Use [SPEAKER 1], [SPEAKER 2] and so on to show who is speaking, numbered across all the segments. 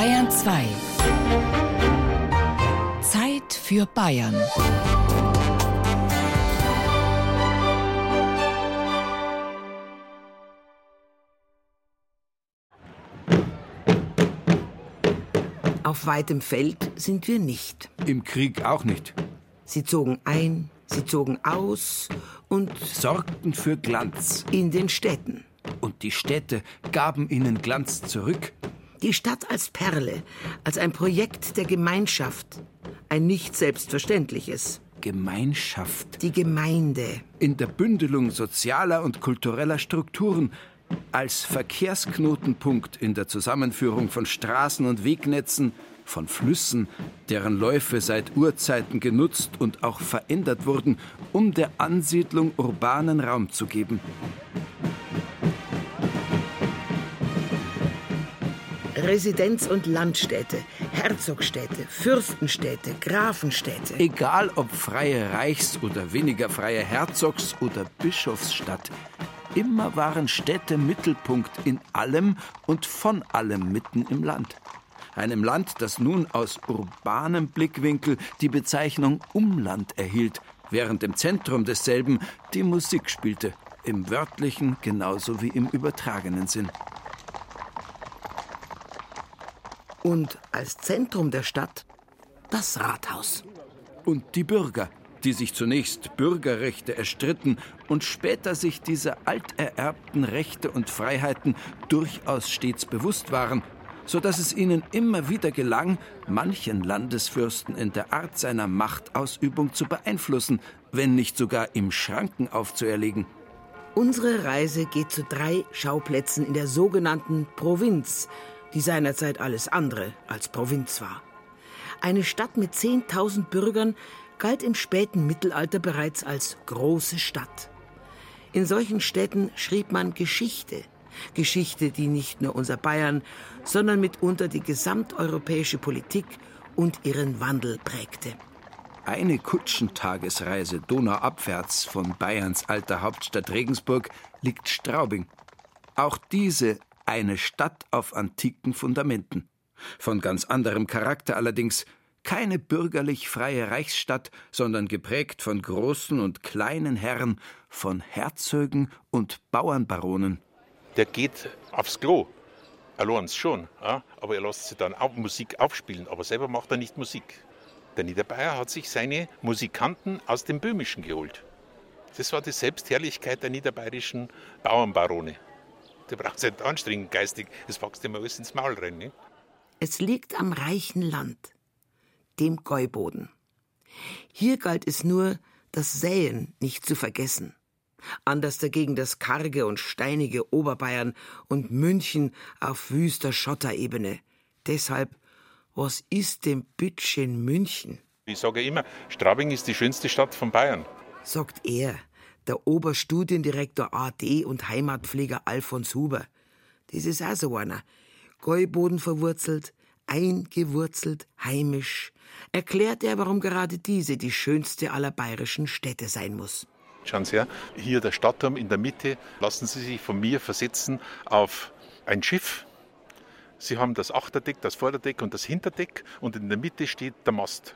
[SPEAKER 1] Bayern 2. Zeit für Bayern.
[SPEAKER 2] Auf weitem Feld sind wir nicht.
[SPEAKER 3] Im Krieg auch nicht.
[SPEAKER 2] Sie zogen ein, sie zogen aus und
[SPEAKER 3] Sorgten für Glanz.
[SPEAKER 2] in den Städten.
[SPEAKER 3] Und die Städte gaben ihnen Glanz zurück.
[SPEAKER 2] Die Stadt als Perle, als ein Projekt der Gemeinschaft. Ein nicht selbstverständliches.
[SPEAKER 3] Gemeinschaft.
[SPEAKER 2] Die Gemeinde.
[SPEAKER 3] In der Bündelung sozialer und kultureller Strukturen. Als Verkehrsknotenpunkt in der Zusammenführung von Straßen und Wegnetzen, von Flüssen, deren Läufe seit Urzeiten genutzt und auch verändert wurden, um der Ansiedlung urbanen Raum zu geben.
[SPEAKER 2] Residenz- und Landstädte, Herzogstädte, Fürstenstädte, Grafenstädte.
[SPEAKER 3] Egal ob freie Reichs- oder weniger freie Herzogs- oder Bischofsstadt, immer waren Städte Mittelpunkt in allem und von allem mitten im Land. Einem Land, das nun aus urbanem Blickwinkel die Bezeichnung Umland erhielt, während im Zentrum desselben die Musik spielte, im wörtlichen genauso wie im übertragenen Sinn.
[SPEAKER 2] Und als Zentrum der Stadt das Rathaus.
[SPEAKER 3] Und die Bürger, die sich zunächst Bürgerrechte erstritten und später sich dieser altererbten Rechte und Freiheiten durchaus stets bewusst waren, so dass es ihnen immer wieder gelang, manchen Landesfürsten in der Art seiner Machtausübung zu beeinflussen, wenn nicht sogar ihm Schranken aufzuerlegen.
[SPEAKER 2] Unsere Reise geht zu drei Schauplätzen in der sogenannten Provinz, die seinerzeit alles andere als Provinz war. Eine Stadt mit 10.000 Bürgern galt im späten Mittelalter bereits als große Stadt. In solchen Städten schrieb man Geschichte. Geschichte, die nicht nur unser Bayern, sondern mitunter die gesamteuropäische Politik und ihren Wandel prägte.
[SPEAKER 3] Eine Kutschentagesreise donauabwärts von Bayerns alter Hauptstadt Regensburg liegt Straubing. Auch diese eine Stadt auf antiken Fundamenten. Von ganz anderem Charakter allerdings, keine bürgerlich freie Reichsstadt, sondern geprägt von großen und kleinen Herren, von Herzögen und Bauernbaronen.
[SPEAKER 4] der geht aufs Klo. Allein schon, aber er lässt sich dann auch Musik aufspielen, aber selber macht er nicht Musik. Der Niederbayer hat sich seine Musikanten aus dem Böhmischen geholt. Das war die Selbstherrlichkeit der niederbayerischen Bauernbarone. Du brauchst nicht anstrengen geistig, das wächst dir mal alles ins Maul rein. Ne?
[SPEAKER 2] Es liegt am reichen Land, dem Gäuboden. Hier galt es nur, das Säen nicht zu vergessen. Anders dagegen das karge und steinige Oberbayern und München auf wüster Schotterebene. Deshalb, was ist dem Bütchen München?
[SPEAKER 4] Ich sage immer, Straubing ist die schönste Stadt von Bayern.
[SPEAKER 2] sagt er, der Oberstudiendirektor AD und Heimatpfleger Alfons Huber. Das ist auch so einer. Gäuboden verwurzelt, eingewurzelt, heimisch. Erklärt er, warum gerade diese die schönste aller bayerischen Städte sein muss.
[SPEAKER 4] Schauen Sie her, hier der Stadtturm in der Mitte. Lassen Sie sich von mir versetzen auf ein Schiff. Sie haben das Achterdeck, das Vorderdeck und das Hinterdeck und in der Mitte steht der Mast.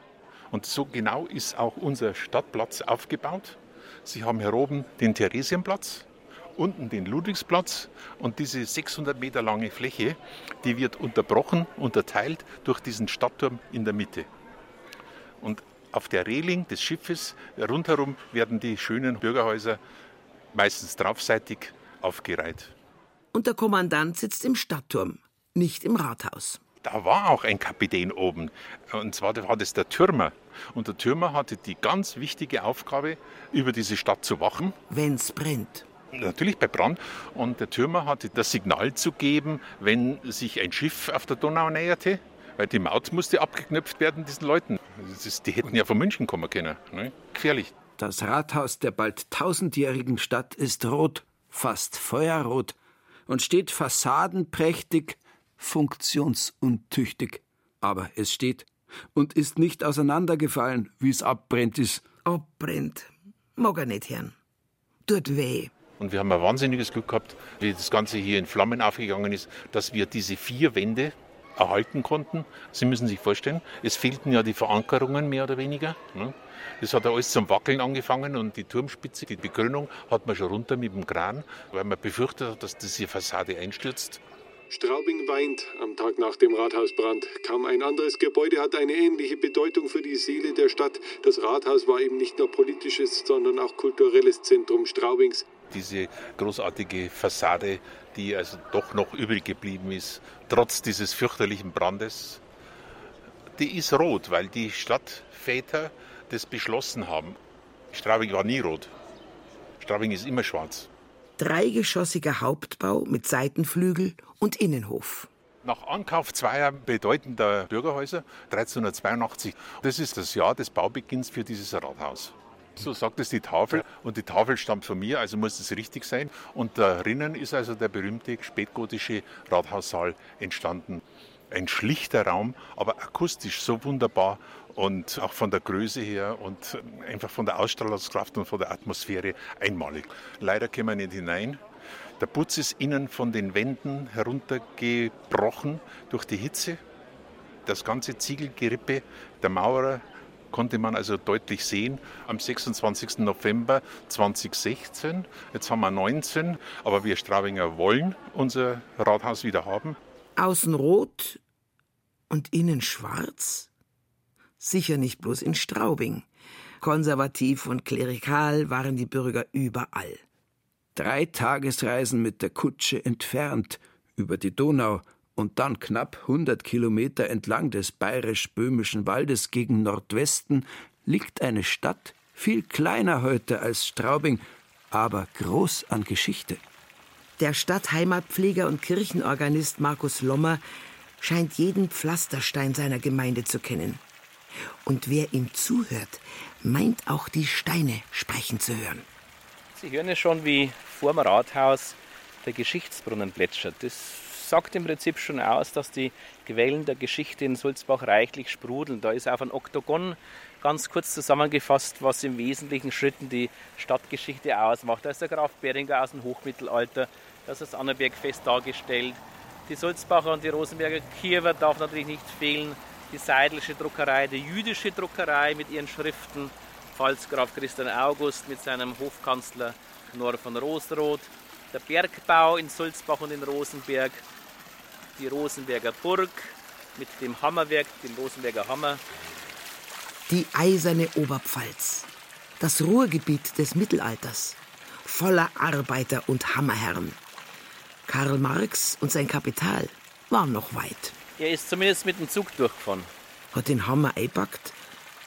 [SPEAKER 4] Und so genau ist auch unser Stadtplatz aufgebaut. Sie haben hier oben den Theresienplatz, unten den Ludwigsplatz und diese 600 Meter lange Fläche, die wird unterbrochen, unterteilt durch diesen Stadtturm in der Mitte. Und auf der Reling des Schiffes rundherum werden die schönen Bürgerhäuser meistens draufseitig aufgereiht.
[SPEAKER 2] Und der Kommandant sitzt im Stadtturm, nicht im Rathaus.
[SPEAKER 4] Da war auch ein Kapitän oben. Und zwar war das der Türmer. Und der Türmer hatte die ganz wichtige Aufgabe, über diese Stadt zu wachen.
[SPEAKER 2] Wenn's brennt.
[SPEAKER 4] Natürlich bei Brand. Und der Türmer hatte das Signal zu geben, wenn sich ein Schiff auf der Donau näherte. Weil die Maut musste abgeknöpft werden, diesen Leuten. Ist, die hätten ja von München kommen können. Ne? Gefährlich.
[SPEAKER 3] Das Rathaus der bald tausendjährigen Stadt ist rot, fast feuerrot, und steht fassadenprächtig, funktionsuntüchtig. Aber es steht und ist nicht auseinandergefallen, wie es abbrennt ist.
[SPEAKER 2] Abbrennt. Mag er nicht hören. Tut weh.
[SPEAKER 4] Und wir haben ein wahnsinniges Glück gehabt, wie das Ganze hier in Flammen aufgegangen ist, dass wir diese vier Wände erhalten konnten. Sie müssen sich vorstellen, es fehlten ja die Verankerungen mehr oder weniger. Ne? Das hat ja alles zum Wackeln angefangen und die Turmspitze, die Begrünung hat man schon runter mit dem Kran, weil man befürchtet hat, dass diese Fassade einstürzt.
[SPEAKER 5] Straubing weint am Tag nach dem Rathausbrand. Kaum ein anderes Gebäude hat eine ähnliche Bedeutung für die Seele der Stadt. Das Rathaus war eben nicht nur politisches, sondern auch kulturelles Zentrum Straubings.
[SPEAKER 4] Diese großartige Fassade, die also doch noch übrig geblieben ist, trotz dieses fürchterlichen Brandes, die ist rot, weil die Stadtväter das beschlossen haben. Straubing war nie rot. Straubing ist immer schwarz.
[SPEAKER 2] Dreigeschossiger Hauptbau mit Seitenflügel und Innenhof.
[SPEAKER 4] Nach Ankauf zweier bedeutender Bürgerhäuser 1382. Das ist das Jahr des Baubeginns für dieses Rathaus. So sagt es die Tafel und die Tafel stammt von mir, also muss es richtig sein. Und darinnen ist also der berühmte spätgotische Rathaussaal entstanden. Ein schlichter Raum, aber akustisch so wunderbar und auch von der Größe her und einfach von der Ausstrahlungskraft und von der Atmosphäre einmalig. Leider können wir nicht hinein. Der Putz ist innen von den Wänden heruntergebrochen durch die Hitze. Das ganze Ziegelgerippe der Maurer konnte man also deutlich sehen am 26. November 2016. Jetzt haben wir 19, aber wir Straubinger wollen unser Rathaus wieder haben.
[SPEAKER 2] Außen rot und innen schwarz? Sicher nicht bloß in Straubing. Konservativ und klerikal waren die Bürger überall.
[SPEAKER 3] Drei Tagesreisen mit der Kutsche entfernt über die Donau und dann knapp 100 Kilometer entlang des bayerisch-böhmischen Waldes gegen Nordwesten liegt eine Stadt, viel kleiner heute als Straubing, aber groß an Geschichte.
[SPEAKER 2] Der Stadtheimatpfleger und Kirchenorganist Markus Lommer scheint jeden Pflasterstein seiner Gemeinde zu kennen. Und wer ihm zuhört, meint auch die Steine sprechen zu hören.
[SPEAKER 6] Sie hören ja schon, wie vor dem Rathaus der Geschichtsbrunnen plätschert. Das sagt im Prinzip schon aus, dass die Quellen der Geschichte in Sulzbach reichlich sprudeln. Da ist auf ein Oktogon ganz kurz zusammengefasst, was im wesentlichen Schritten die Stadtgeschichte ausmacht. Da ist der Graf Beringer aus dem Hochmittelalter, da ist das Annabergfest dargestellt. Die Sulzbacher und die Rosenberger Kiewer darf natürlich nicht fehlen die Seidelsche Druckerei, die jüdische Druckerei mit ihren Schriften, Pfalzgraf Christian August mit seinem Hofkanzler Knorr von Rosroth, der Bergbau in Sulzbach und in Rosenberg, die Rosenberger Burg mit dem Hammerwerk, dem Rosenberger Hammer.
[SPEAKER 2] Die eiserne Oberpfalz, das Ruhrgebiet des Mittelalters, voller Arbeiter und Hammerherren. Karl Marx und sein Kapital waren noch weit.
[SPEAKER 6] Er ist zumindest mit dem Zug durchgefahren.
[SPEAKER 2] Hat den Hammer eingepackt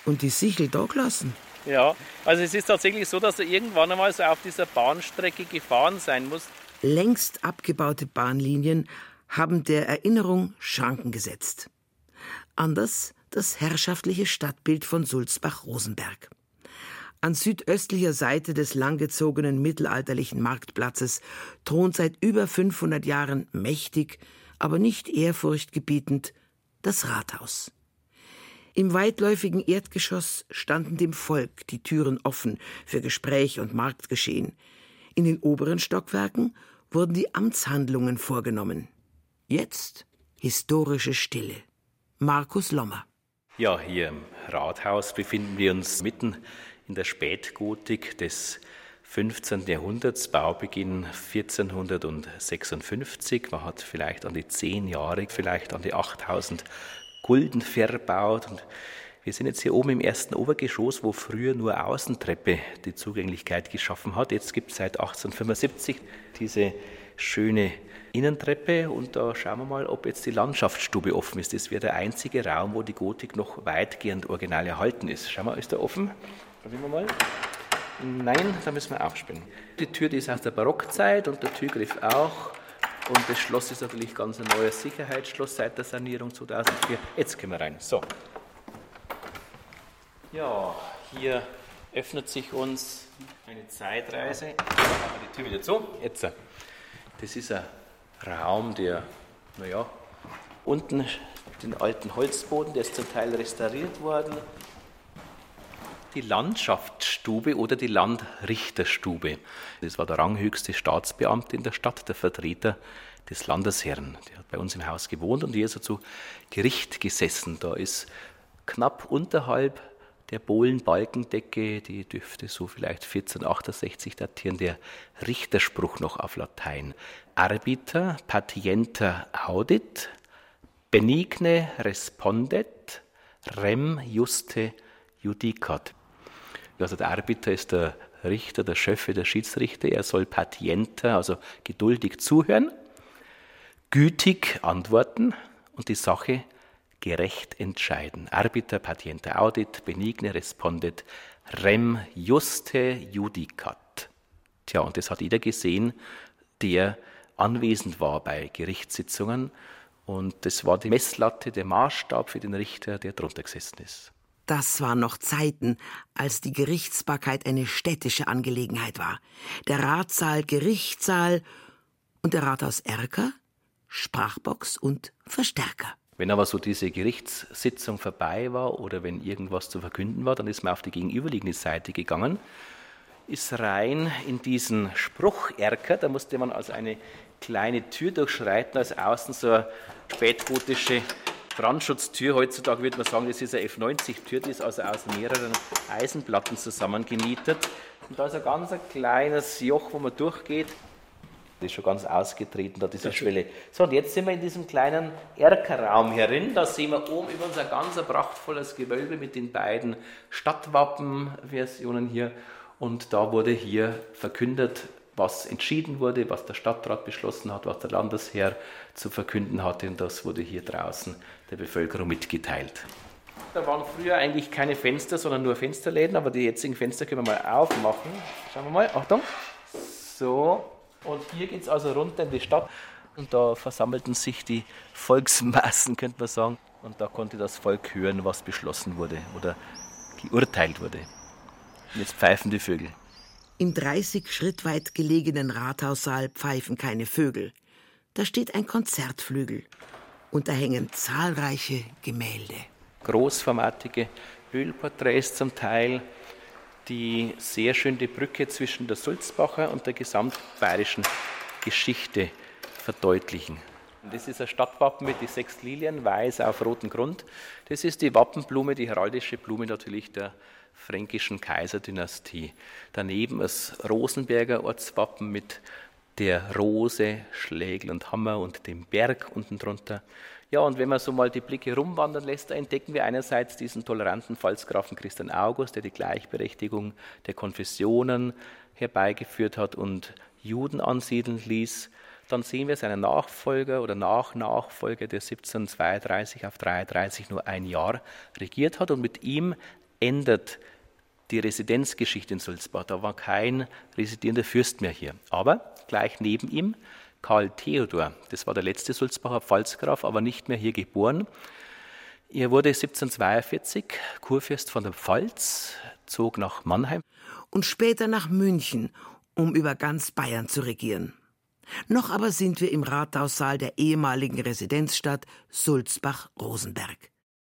[SPEAKER 2] und die Sichel da gelassen?
[SPEAKER 6] Ja, also es ist tatsächlich so, dass er irgendwann einmal so auf dieser Bahnstrecke gefahren sein muss.
[SPEAKER 2] Längst abgebaute Bahnlinien haben der Erinnerung Schranken gesetzt. Anders das herrschaftliche Stadtbild von Sulzbach-Rosenberg. An südöstlicher Seite des langgezogenen mittelalterlichen Marktplatzes thront seit über 500 Jahren mächtig aber nicht ehrfurchtgebietend, das Rathaus. Im weitläufigen Erdgeschoss standen dem Volk die Türen offen für Gespräch und Marktgeschehen. In den oberen Stockwerken wurden die Amtshandlungen vorgenommen. Jetzt historische Stille. Markus Lommer.
[SPEAKER 6] Ja, hier im Rathaus befinden wir uns mitten in der Spätgotik des 15. Jahrhunderts, Baubeginn 1456. Man hat vielleicht an die zehn Jahre, vielleicht an die 8000 Gulden verbaut. Und wir sind jetzt hier oben im ersten Obergeschoss, wo früher nur Außentreppe die Zugänglichkeit geschaffen hat. Jetzt gibt es seit 1875 diese schöne Innentreppe und da schauen wir mal, ob jetzt die Landschaftsstube offen ist. Das wäre der einzige Raum, wo die Gotik noch weitgehend original erhalten ist. Schauen wir, ist der offen? Probieren wir mal. Nein, da müssen wir aufspielen. Die Tür die ist aus der Barockzeit und der Türgriff auch. Und das Schloss ist natürlich ganz ein neues Sicherheitsschloss seit der Sanierung 2004. Jetzt können wir rein. So. Ja, hier öffnet sich uns eine Zeitreise. Die Tür wieder zu. Jetzt. Das ist ein Raum, der, naja, unten den alten Holzboden, der ist zum Teil restauriert worden die Landschaftsstube oder die Landrichterstube. Das war der ranghöchste Staatsbeamte in der Stadt, der Vertreter des Landesherrn. Der hat bei uns im Haus gewohnt und hier ist er zu Gericht gesessen. Da ist knapp unterhalb der Bohlenbalkendecke, die dürfte so vielleicht 1468 datieren, der Richterspruch noch auf Latein. Arbiter patienter audit, benigne respondet, rem juste judicat. Also der Arbiter ist der Richter, der Schöffe, der Schiedsrichter. Er soll patienter, also geduldig zuhören, gütig antworten und die Sache gerecht entscheiden. Arbiter patienter audit, benigne respondet, rem juste judicat. Tja, und das hat jeder gesehen, der anwesend war bei Gerichtssitzungen. Und das war die Messlatte, der Maßstab für den Richter, der drunter gesessen ist.
[SPEAKER 2] Das waren noch Zeiten, als die Gerichtsbarkeit eine städtische Angelegenheit war. Der Ratssaal Gerichtssaal und der Rathaus Erker, Sprachbox und Verstärker.
[SPEAKER 6] Wenn aber so diese Gerichtssitzung vorbei war oder wenn irgendwas zu verkünden war, dann ist man auf die gegenüberliegende Seite gegangen, ist rein in diesen Sprucherker, da musste man also eine kleine Tür durchschreiten, als außen so eine spätgotische Brandschutztür. Heutzutage würde man sagen, das ist eine F90-Tür, die ist also aus mehreren Eisenplatten zusammengenietet. Und da ist ein ganz kleines Joch, wo man durchgeht. Das ist schon ganz ausgetreten, da diese Schwelle. So, und jetzt sind wir in diesem kleinen Erkerraum herin. Da sehen wir oben über uns ein ganz prachtvolles Gewölbe mit den beiden Stadtwappenversionen hier. Und da wurde hier verkündet, was entschieden wurde, was der Stadtrat beschlossen hat, was der Landesherr zu verkünden hatte. Und das wurde hier draußen der Bevölkerung mitgeteilt. Da waren früher eigentlich keine Fenster, sondern nur Fensterläden, aber die jetzigen Fenster können wir mal aufmachen. Schauen wir mal, Achtung. So, und hier geht es also runter in die Stadt und da versammelten sich die Volksmassen, könnte man sagen. Und da konnte das Volk hören, was beschlossen wurde oder geurteilt wurde. Und jetzt pfeifen die Vögel.
[SPEAKER 2] Im 30 Schritt weit gelegenen Rathaussaal pfeifen keine Vögel. Da steht ein Konzertflügel und da hängen zahlreiche Gemälde.
[SPEAKER 6] Großformatige Ölporträts zum Teil, die sehr schön die Brücke zwischen der Sulzbacher und der gesamtbayerischen Geschichte verdeutlichen. Das ist ein Stadtwappen mit den sechs Lilien, weiß auf rotem Grund. Das ist die Wappenblume, die heraldische Blume natürlich der fränkischen Kaiserdynastie. Daneben das Rosenberger Ortswappen mit der Rose, Schlägel und Hammer und dem Berg unten drunter. Ja, und wenn man so mal die Blicke rumwandern lässt, da entdecken wir einerseits diesen toleranten Pfalzgrafen Christian August, der die Gleichberechtigung der Konfessionen herbeigeführt hat und Juden ansiedeln ließ. Dann sehen wir seinen Nachfolger oder Nachnachfolger, der 1732 auf 33 nur ein Jahr regiert hat und mit ihm ändert die Residenzgeschichte in Sulzbach. Da war kein residierender Fürst mehr hier. Aber gleich neben ihm Karl Theodor. Das war der letzte Sulzbacher Pfalzgraf, aber nicht mehr hier geboren. Er wurde 1742 Kurfürst von der Pfalz, zog nach Mannheim.
[SPEAKER 2] Und später nach München, um über ganz Bayern zu regieren. Noch aber sind wir im Rathaussaal der ehemaligen Residenzstadt Sulzbach-Rosenberg.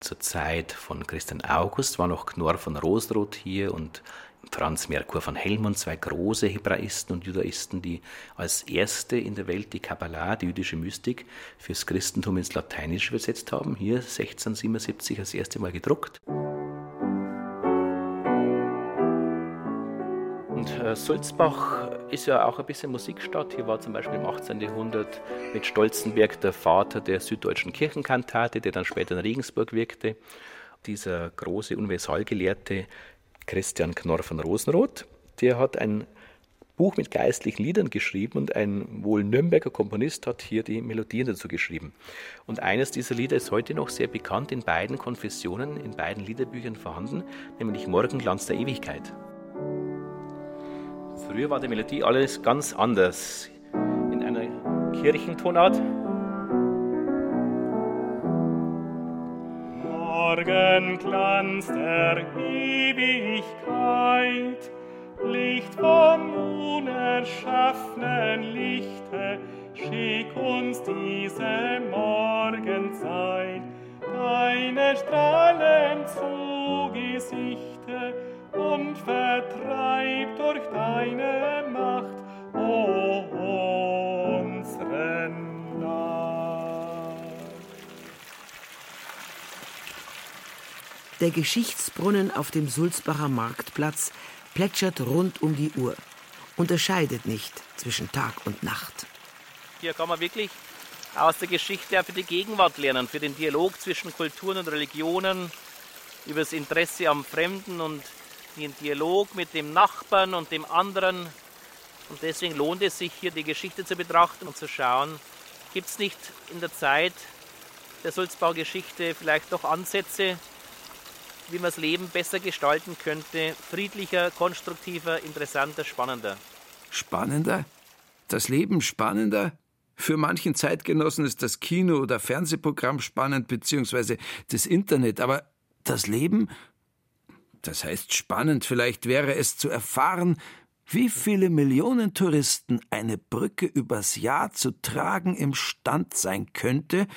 [SPEAKER 6] Zur Zeit von Christian August war noch Knorr von Rosroth hier und Franz Merkur von Helmond, zwei große Hebraisten und Judaisten, die als erste in der Welt die Kabbalah, die jüdische Mystik, fürs Christentum ins Lateinische übersetzt haben. Hier 1677 das erste Mal gedruckt. Und äh, Sulzbach ist ja auch ein bisschen Musikstadt. Hier war zum Beispiel im 18. Jahrhundert mit Stolzenberg der Vater der süddeutschen Kirchenkantate, der dann später in Regensburg wirkte. Dieser große Universalgelehrte Christian Knorr von Rosenroth, der hat ein Buch mit geistlichen Liedern geschrieben und ein wohl Nürnberger Komponist hat hier die Melodien dazu geschrieben. Und eines dieser Lieder ist heute noch sehr bekannt in beiden Konfessionen, in beiden Liederbüchern vorhanden, nämlich Morgenglanz der Ewigkeit. Früher war die Melodie alles ganz anders. In einer Kirchentonart.
[SPEAKER 7] Morgenglanz der Ewigkeit, Licht vom unerschaffenen Lichte, schick uns diese Morgenzeit, deine Strahlen zu Gesichte, und vertreibt durch deine Macht unseren Dank.
[SPEAKER 2] Der Geschichtsbrunnen auf dem Sulzbacher Marktplatz plätschert rund um die Uhr, unterscheidet nicht zwischen Tag und Nacht.
[SPEAKER 6] Hier kann man wirklich aus der Geschichte für die Gegenwart lernen, für den Dialog zwischen Kulturen und Religionen, über das Interesse am Fremden und den Dialog mit dem Nachbarn und dem anderen. Und deswegen lohnt es sich, hier die Geschichte zu betrachten und zu schauen, gibt es nicht in der Zeit der Sulzbaugeschichte vielleicht doch Ansätze, wie man das Leben besser gestalten könnte, friedlicher, konstruktiver, interessanter, spannender.
[SPEAKER 3] Spannender? Das Leben spannender? Für manchen Zeitgenossen ist das Kino oder Fernsehprogramm spannend, beziehungsweise das Internet, aber das Leben? Das heißt spannend, vielleicht wäre es zu erfahren, wie viele Millionen Touristen eine Brücke übers Jahr zu tragen imstand sein könnte,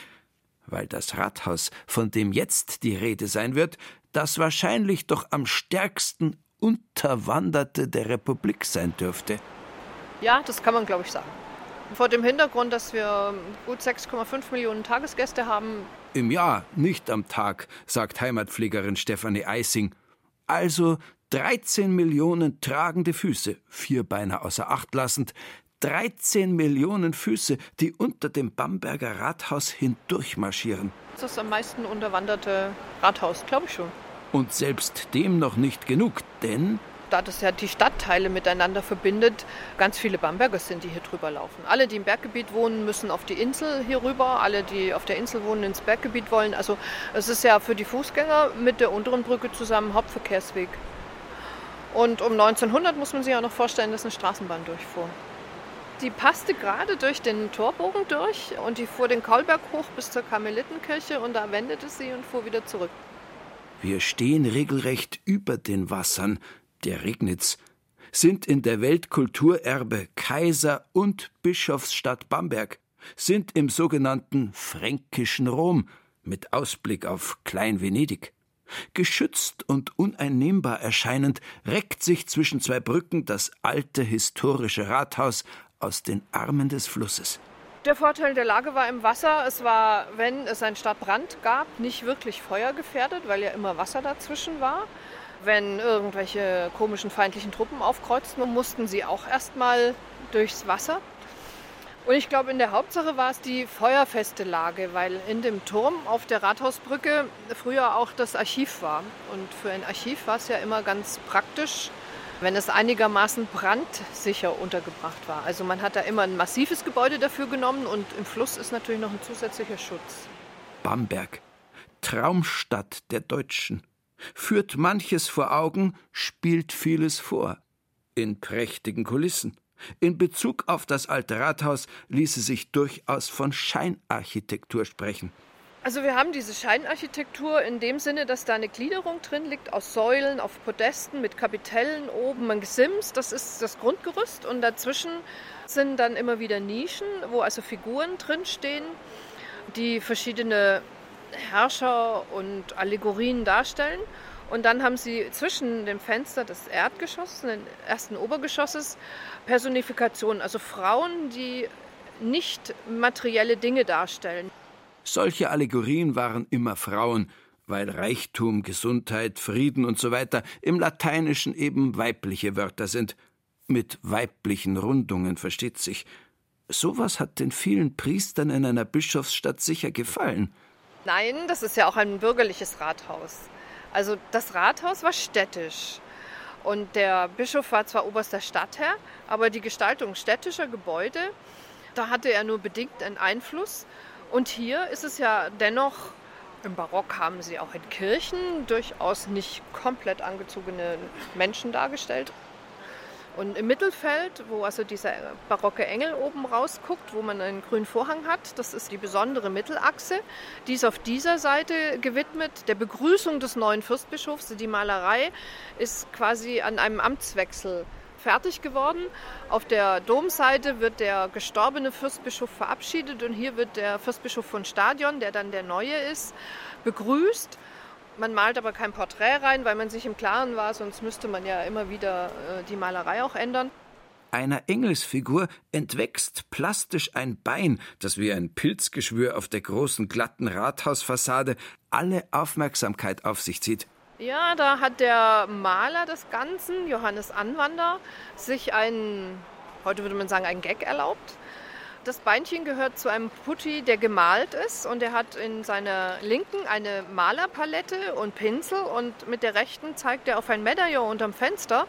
[SPEAKER 3] weil das Rathaus, von dem jetzt die Rede sein wird, das wahrscheinlich doch am stärksten Unterwanderte der Republik sein dürfte.
[SPEAKER 8] Ja, das kann man, glaube ich, sagen. Vor dem Hintergrund, dass wir gut 6,5 Millionen Tagesgäste haben.
[SPEAKER 3] Im Jahr, nicht am Tag, sagt Heimatpflegerin Stefanie Eising. Also 13 Millionen tragende Füße, vier Beine außer Acht lassend, 13 Millionen Füße, die unter dem Bamberger Rathaus hindurchmarschieren.
[SPEAKER 8] Das ist das am meisten unterwanderte Rathaus, glaube ich schon.
[SPEAKER 3] Und selbst dem noch nicht genug, denn
[SPEAKER 8] da das ja die Stadtteile miteinander verbindet, ganz viele Bamberger sind, die hier drüber laufen. Alle, die im Berggebiet wohnen, müssen auf die Insel hier rüber. Alle, die auf der Insel wohnen, ins Berggebiet wollen. Also es ist ja für die Fußgänger mit der unteren Brücke zusammen Hauptverkehrsweg. Und um 1900 muss man sich auch noch vorstellen, dass eine Straßenbahn durchfuhr. Die passte gerade durch den Torbogen durch und die fuhr den Kaulberg hoch bis zur Karmelitenkirche und da wendete sie und fuhr wieder zurück.
[SPEAKER 3] Wir stehen regelrecht über den Wassern, der Regnitz, sind in der Weltkulturerbe Kaiser und Bischofsstadt Bamberg, sind im sogenannten fränkischen Rom mit Ausblick auf Klein-Venedig. Geschützt und uneinnehmbar erscheinend reckt sich zwischen zwei Brücken das alte historische Rathaus aus den Armen des Flusses.
[SPEAKER 8] Der Vorteil der Lage war im Wasser. Es war, wenn es einen Stadtbrand gab, nicht wirklich feuergefährdet, weil ja immer Wasser dazwischen war. Wenn irgendwelche komischen feindlichen Truppen aufkreuzten, mussten sie auch erstmal durchs Wasser. Und ich glaube, in der Hauptsache war es die feuerfeste Lage, weil in dem Turm auf der Rathausbrücke früher auch das Archiv war. Und für ein Archiv war es ja immer ganz praktisch, wenn es einigermaßen brandsicher untergebracht war. Also man hat da immer ein massives Gebäude dafür genommen und im Fluss ist natürlich noch ein zusätzlicher Schutz.
[SPEAKER 3] Bamberg, Traumstadt der Deutschen führt manches vor Augen, spielt vieles vor. In prächtigen Kulissen. In Bezug auf das alte Rathaus ließe sich durchaus von Scheinarchitektur sprechen.
[SPEAKER 8] Also wir haben diese Scheinarchitektur in dem Sinne, dass da eine Gliederung drin liegt aus Säulen auf Podesten mit Kapitellen oben ein Gesims, das ist das Grundgerüst und dazwischen sind dann immer wieder Nischen, wo also Figuren drin stehen, die verschiedene Herrscher und Allegorien darstellen. Und dann haben sie zwischen dem Fenster des Erdgeschosses, des ersten Obergeschosses, Personifikationen, also Frauen, die nicht materielle Dinge darstellen.
[SPEAKER 3] Solche Allegorien waren immer Frauen, weil Reichtum, Gesundheit, Frieden und so weiter im Lateinischen eben weibliche Wörter sind. Mit weiblichen Rundungen versteht sich. Sowas hat den vielen Priestern in einer Bischofsstadt sicher gefallen.
[SPEAKER 8] Nein, das ist ja auch ein bürgerliches Rathaus. Also das Rathaus war städtisch. Und der Bischof war zwar oberster Stadtherr, aber die Gestaltung städtischer Gebäude, da hatte er nur bedingt einen Einfluss. Und hier ist es ja dennoch, im Barock haben sie auch in Kirchen durchaus nicht komplett angezogene Menschen dargestellt. Und im Mittelfeld, wo also dieser barocke Engel oben rausguckt, wo man einen grünen Vorhang hat, das ist die besondere Mittelachse. Die ist auf dieser Seite gewidmet der Begrüßung des neuen Fürstbischofs. Die Malerei ist quasi an einem Amtswechsel fertig geworden. Auf der Domseite wird der gestorbene Fürstbischof verabschiedet und hier wird der Fürstbischof von Stadion, der dann der neue ist, begrüßt. Man malt aber kein Porträt rein, weil man sich im Klaren war, sonst müsste man ja immer wieder äh, die Malerei auch ändern.
[SPEAKER 3] Einer Engelsfigur entwächst plastisch ein Bein, das wie ein Pilzgeschwür auf der großen glatten Rathausfassade alle Aufmerksamkeit auf sich zieht.
[SPEAKER 8] Ja, da hat der Maler des Ganzen, Johannes Anwander, sich einen, heute würde man sagen, einen Gag erlaubt. Das Beinchen gehört zu einem Putti, der gemalt ist und er hat in seiner linken eine Malerpalette und Pinsel und mit der rechten zeigt er auf ein Medaillon unterm Fenster.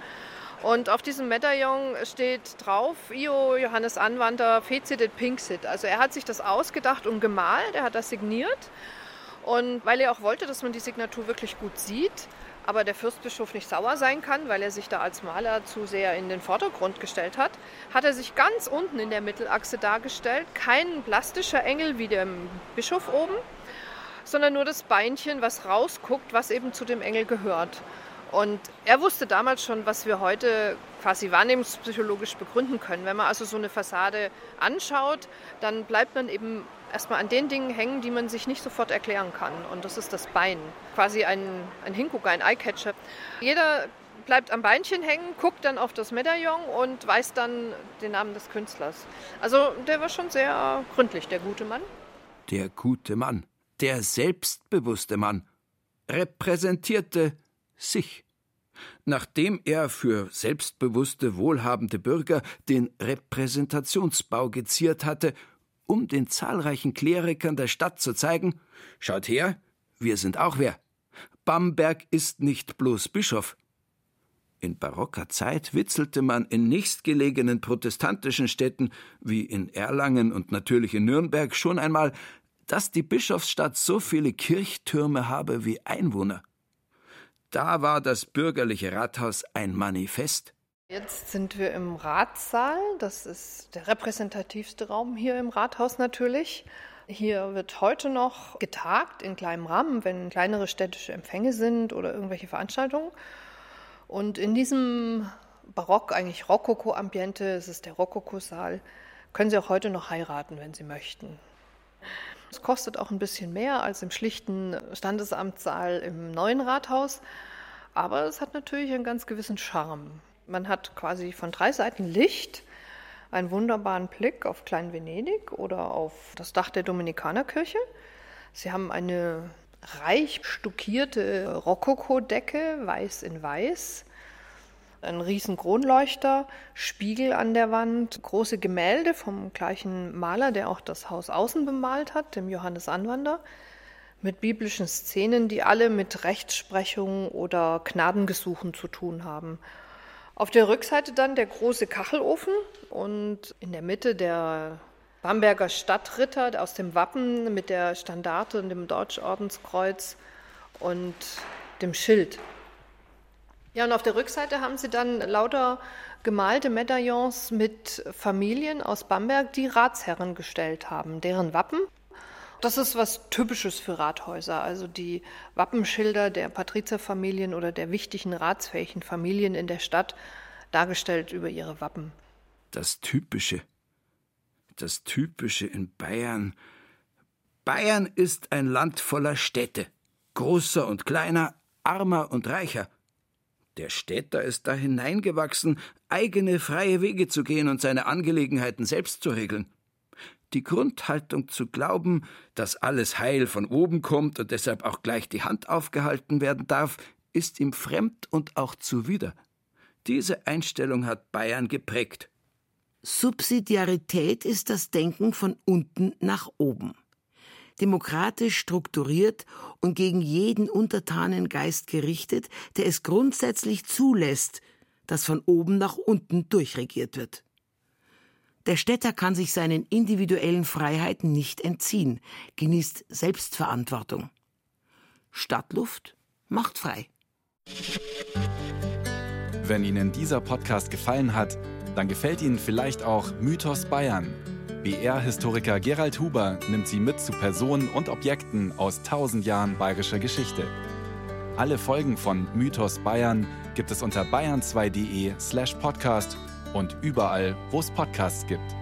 [SPEAKER 8] Und auf diesem Medaillon steht drauf, Io Johannes Anwander, Fecit et Pinxit. Also er hat sich das ausgedacht und gemalt, er hat das signiert. Und weil er auch wollte, dass man die Signatur wirklich gut sieht, aber der Fürstbischof nicht sauer sein kann, weil er sich da als Maler zu sehr in den Vordergrund gestellt hat, hat er sich ganz unten in der Mittelachse dargestellt. Kein plastischer Engel wie der Bischof oben, sondern nur das Beinchen, was rausguckt, was eben zu dem Engel gehört. Und er wusste damals schon, was wir heute quasi wahrnehmungspsychologisch begründen können. Wenn man also so eine Fassade anschaut, dann bleibt man eben erstmal an den Dingen hängen, die man sich nicht sofort erklären kann. Und das ist das Bein. Quasi ein, ein Hingucker, ein Eyecatcher. Jeder bleibt am Beinchen hängen, guckt dann auf das Medaillon und weiß dann den Namen des Künstlers. Also der war schon sehr gründlich, der gute Mann.
[SPEAKER 3] Der gute Mann, der selbstbewusste Mann, repräsentierte sich. Nachdem er für selbstbewusste, wohlhabende Bürger den Repräsentationsbau geziert hatte, um den zahlreichen Klerikern der Stadt zu zeigen, schaut her, wir sind auch wer. Bamberg ist nicht bloß Bischof. In barocker Zeit witzelte man in nächstgelegenen protestantischen Städten wie in Erlangen und natürlich in Nürnberg schon einmal, dass die Bischofsstadt so viele Kirchtürme habe wie Einwohner. Da war das bürgerliche Rathaus ein Manifest.
[SPEAKER 8] Jetzt sind wir im Ratssaal. Das ist der repräsentativste Raum hier im Rathaus natürlich. Hier wird heute noch getagt in kleinem Rahmen, wenn kleinere städtische Empfänge sind oder irgendwelche Veranstaltungen. Und in diesem Barock, eigentlich Rokoko-Ambiente, es ist der Rokoko-Saal, können Sie auch heute noch heiraten, wenn Sie möchten. Es kostet auch ein bisschen mehr als im schlichten Standesamtssaal im neuen Rathaus, aber es hat natürlich einen ganz gewissen Charme. Man hat quasi von drei Seiten Licht, einen wunderbaren Blick auf Klein Venedig oder auf das Dach der Dominikanerkirche. Sie haben eine reich stuckierte Rokoko-Decke, weiß in weiß ein riesen Kronleuchter, Spiegel an der Wand, große Gemälde vom gleichen Maler, der auch das Haus außen bemalt hat, dem Johannes Anwander, mit biblischen Szenen, die alle mit Rechtsprechung oder Gnadengesuchen zu tun haben. Auf der Rückseite dann der große Kachelofen und in der Mitte der Bamberger Stadtritter aus dem Wappen mit der Standarte und dem Deutschordenskreuz und dem Schild. Ja, und auf der Rückseite haben sie dann lauter gemalte Medaillons mit Familien aus Bamberg, die Ratsherren gestellt haben, deren Wappen. Das ist was Typisches für Rathäuser, also die Wappenschilder der Patrizierfamilien oder der wichtigen ratsfähigen Familien in der Stadt, dargestellt über ihre Wappen.
[SPEAKER 3] Das Typische. Das Typische in Bayern. Bayern ist ein Land voller Städte, großer und kleiner, armer und reicher. Der Städter ist da hineingewachsen, eigene freie Wege zu gehen und seine Angelegenheiten selbst zu regeln. Die Grundhaltung zu glauben, dass alles Heil von oben kommt und deshalb auch gleich die Hand aufgehalten werden darf, ist ihm fremd und auch zuwider. Diese Einstellung hat Bayern geprägt.
[SPEAKER 2] Subsidiarität ist das Denken von unten nach oben demokratisch strukturiert und gegen jeden untertanen Geist gerichtet, der es grundsätzlich zulässt, dass von oben nach unten durchregiert wird. Der Städter kann sich seinen individuellen Freiheiten nicht entziehen, genießt Selbstverantwortung. Stadtluft macht frei.
[SPEAKER 9] Wenn Ihnen dieser Podcast gefallen hat, dann gefällt Ihnen vielleicht auch Mythos Bayern BR-Historiker Gerald Huber nimmt Sie mit zu Personen und Objekten aus tausend Jahren bayerischer Geschichte. Alle Folgen von Mythos Bayern gibt es unter bayern2.de slash podcast und überall, wo es Podcasts gibt.